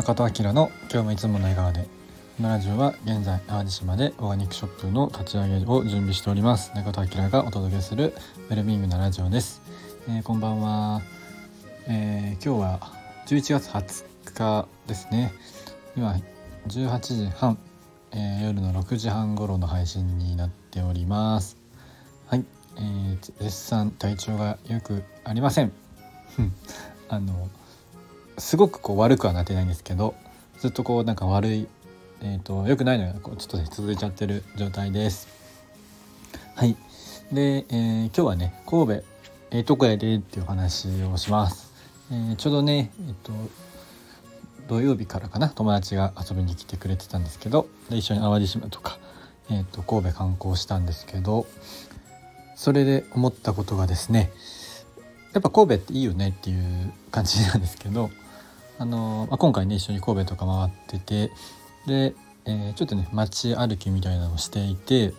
中戸明の今日もいつもの笑顔で。このラジオは現在淡路島でオーガニックショップの立ち上げを準備しております。中戸明がお届けするウェルビーイングなラジオです、えー、こんばんは、えー、今日は11月20日ですね。今18時半、えー、夜の6時半頃の配信になっております。はい、えー、絶賛体調がよくありません。あのすごくこう悪くはなってないんですけどずっとこうなんか悪い、えーと、良くないのがこうちょっと、ね、続いちゃってる状態です。はいで、えー、今日はね神戸ええ、とこやでっていう話をします。えー、ちょうどねえっ、と土曜日からかな友達が遊びに来てくれてたんですけどで一緒に淡路島とか、えーと神戸観光したんですけどそれで思ったことがですねやっぱ神戸っていいよねっていう感じなんですけどあの、まあ、今回ね一緒に神戸とか回っててで、えー、ちょっとね街歩きみたいなのをしていて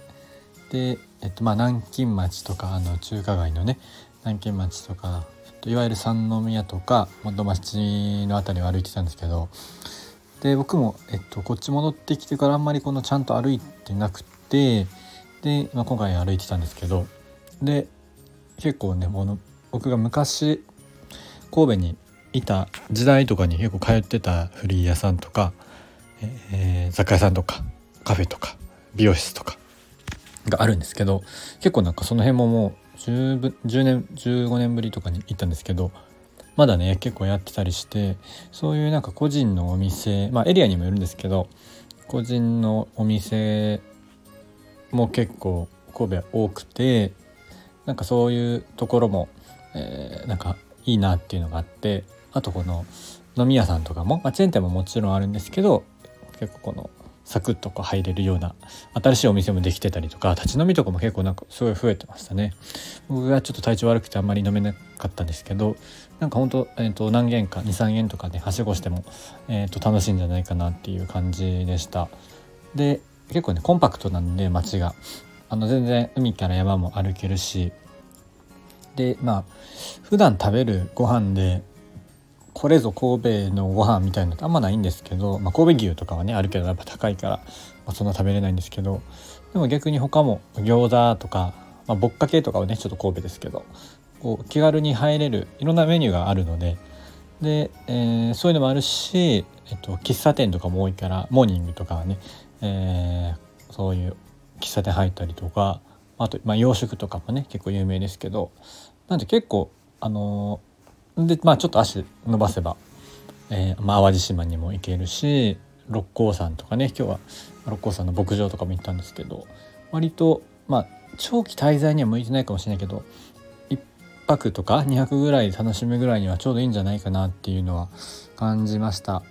で、えっとまあ、南京町とかあの中華街のね南京町とかといわゆる三宮とか元町の辺りを歩いてたんですけどで僕も、えっと、こっち戻ってきてからあんまりこのちゃんと歩いてなくてで、まあ、今回歩いてたんですけどで結構ねもの僕が昔神戸にいた時代とかに結構通ってたフリー屋さんとか、えー、雑貨屋さんとかカフェとか美容室とかがあるんですけど結構なんかその辺ももう 10, 10年15年ぶりとかに行ったんですけどまだね結構やってたりしてそういうなんか個人のお店まあエリアにもよるんですけど個人のお店も結構神戸多くてなんかそういうところも、えー、なんかいいなっていうのがあってあとこの飲み屋さんとかも、まあ、チェーン店ももちろんあるんですけど結構このサクッとこう入れるような新しいお店もできてたりとか立ち飲みとかも結構なんかすごい増えてましたね。僕がちょっと体調悪くてあんまり飲めなかったんですけどなんかほんと,、えー、と何軒か23軒とかで、ね、はしごしても、えー、と楽しいんじゃないかなっていう感じでした。で結構ねコンパクトなんで街が。あの全然海から山も歩けるし。でまあ普段食べるご飯でこれぞ神戸のご飯みたいなのってあんまないんですけど、まあ、神戸牛とかはねあるけどやっぱ高いから、まあ、そんな食べれないんですけどでも逆に他も餃子とか、まあ、ぼっかけとかはねちょっと神戸ですけどこう気軽に入れるいろんなメニューがあるのでで、えー、そういうのもあるし、えっと、喫茶店とかも多いからモーニングとかはね、えー、そういう喫茶店入ったりとかあと、まあ、洋食とかもね結構有名ですけどなんで結構あのーでまあちょっと足伸ばせば、えーまあ、淡路島にも行けるし六甲山とかね今日は六甲山の牧場とかも行ったんですけど割とまあ長期滞在には向いてないかもしれないけど1泊とか2泊ぐらい楽しむぐらいにはちょうどいいんじゃないかなっていうのは感じました。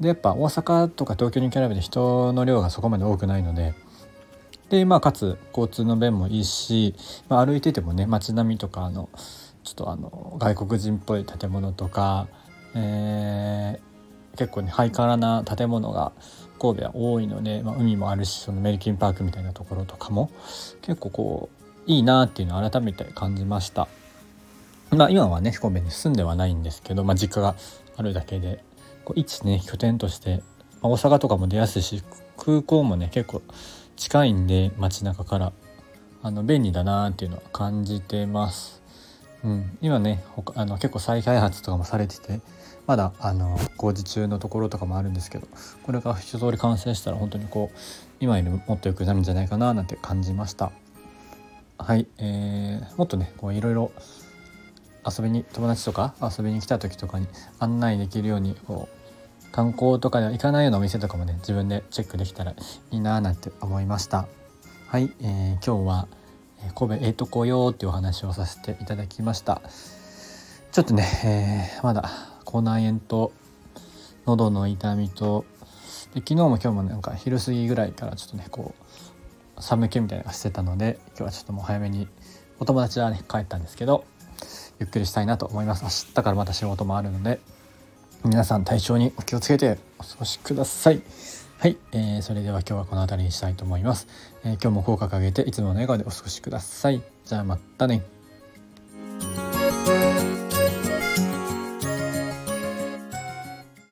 でやっぱ大阪とか東京に比べて人の量がそこまで多くないのででまあかつ交通の便もいいし、まあ、歩いててもね街並みとかあのちょっとあの外国人っぽい建物とか、えー、結構ねハイカラな建物が神戸は多いので、まあ、海もあるしそのメリキンパークみたいなところとかも結構こういいなっていうのを改めて感じました。まあ、今はね神戸に住んではないんですけど、まあ、実家があるだけでこう一ね拠点として、まあ、大阪とかも出やすいし空港もね結構近いんで街中からあの便利だなっていうのは感じてます。うん、今ねあの結構再開発とかもされててまだあの工事中のところとかもあるんですけどこれが一通り完成したら本当にこう今よりもっと良くなるんじゃないかななんて感じました。はい、えー、もっとねこういろいろ遊びに友達とか遊びに来た時とかに案内できるようにこう観光とかでは行かないようなお店とかもね自分でチェックできたらいいななんて思いました。はい、えー、今日は神戸ええとこよっていうお話をさせていただきましたちょっとね、えー、まだ口内炎と喉の痛みとで昨日も今日もなんか昼過ぎぐらいからちょっとねこう寒気みたいなのがしてたので今日はちょっともう早めにお友達はね帰ったんですけどゆっくりしたいなと思います明日からまた仕事もあるので皆さん体調にお気をつけてお過ごしください。はい、えー、それでは今日はこの辺りにしたいと思います、えー、今日も口角上げていつもの笑顔でお過ごしください。じゃあまたね。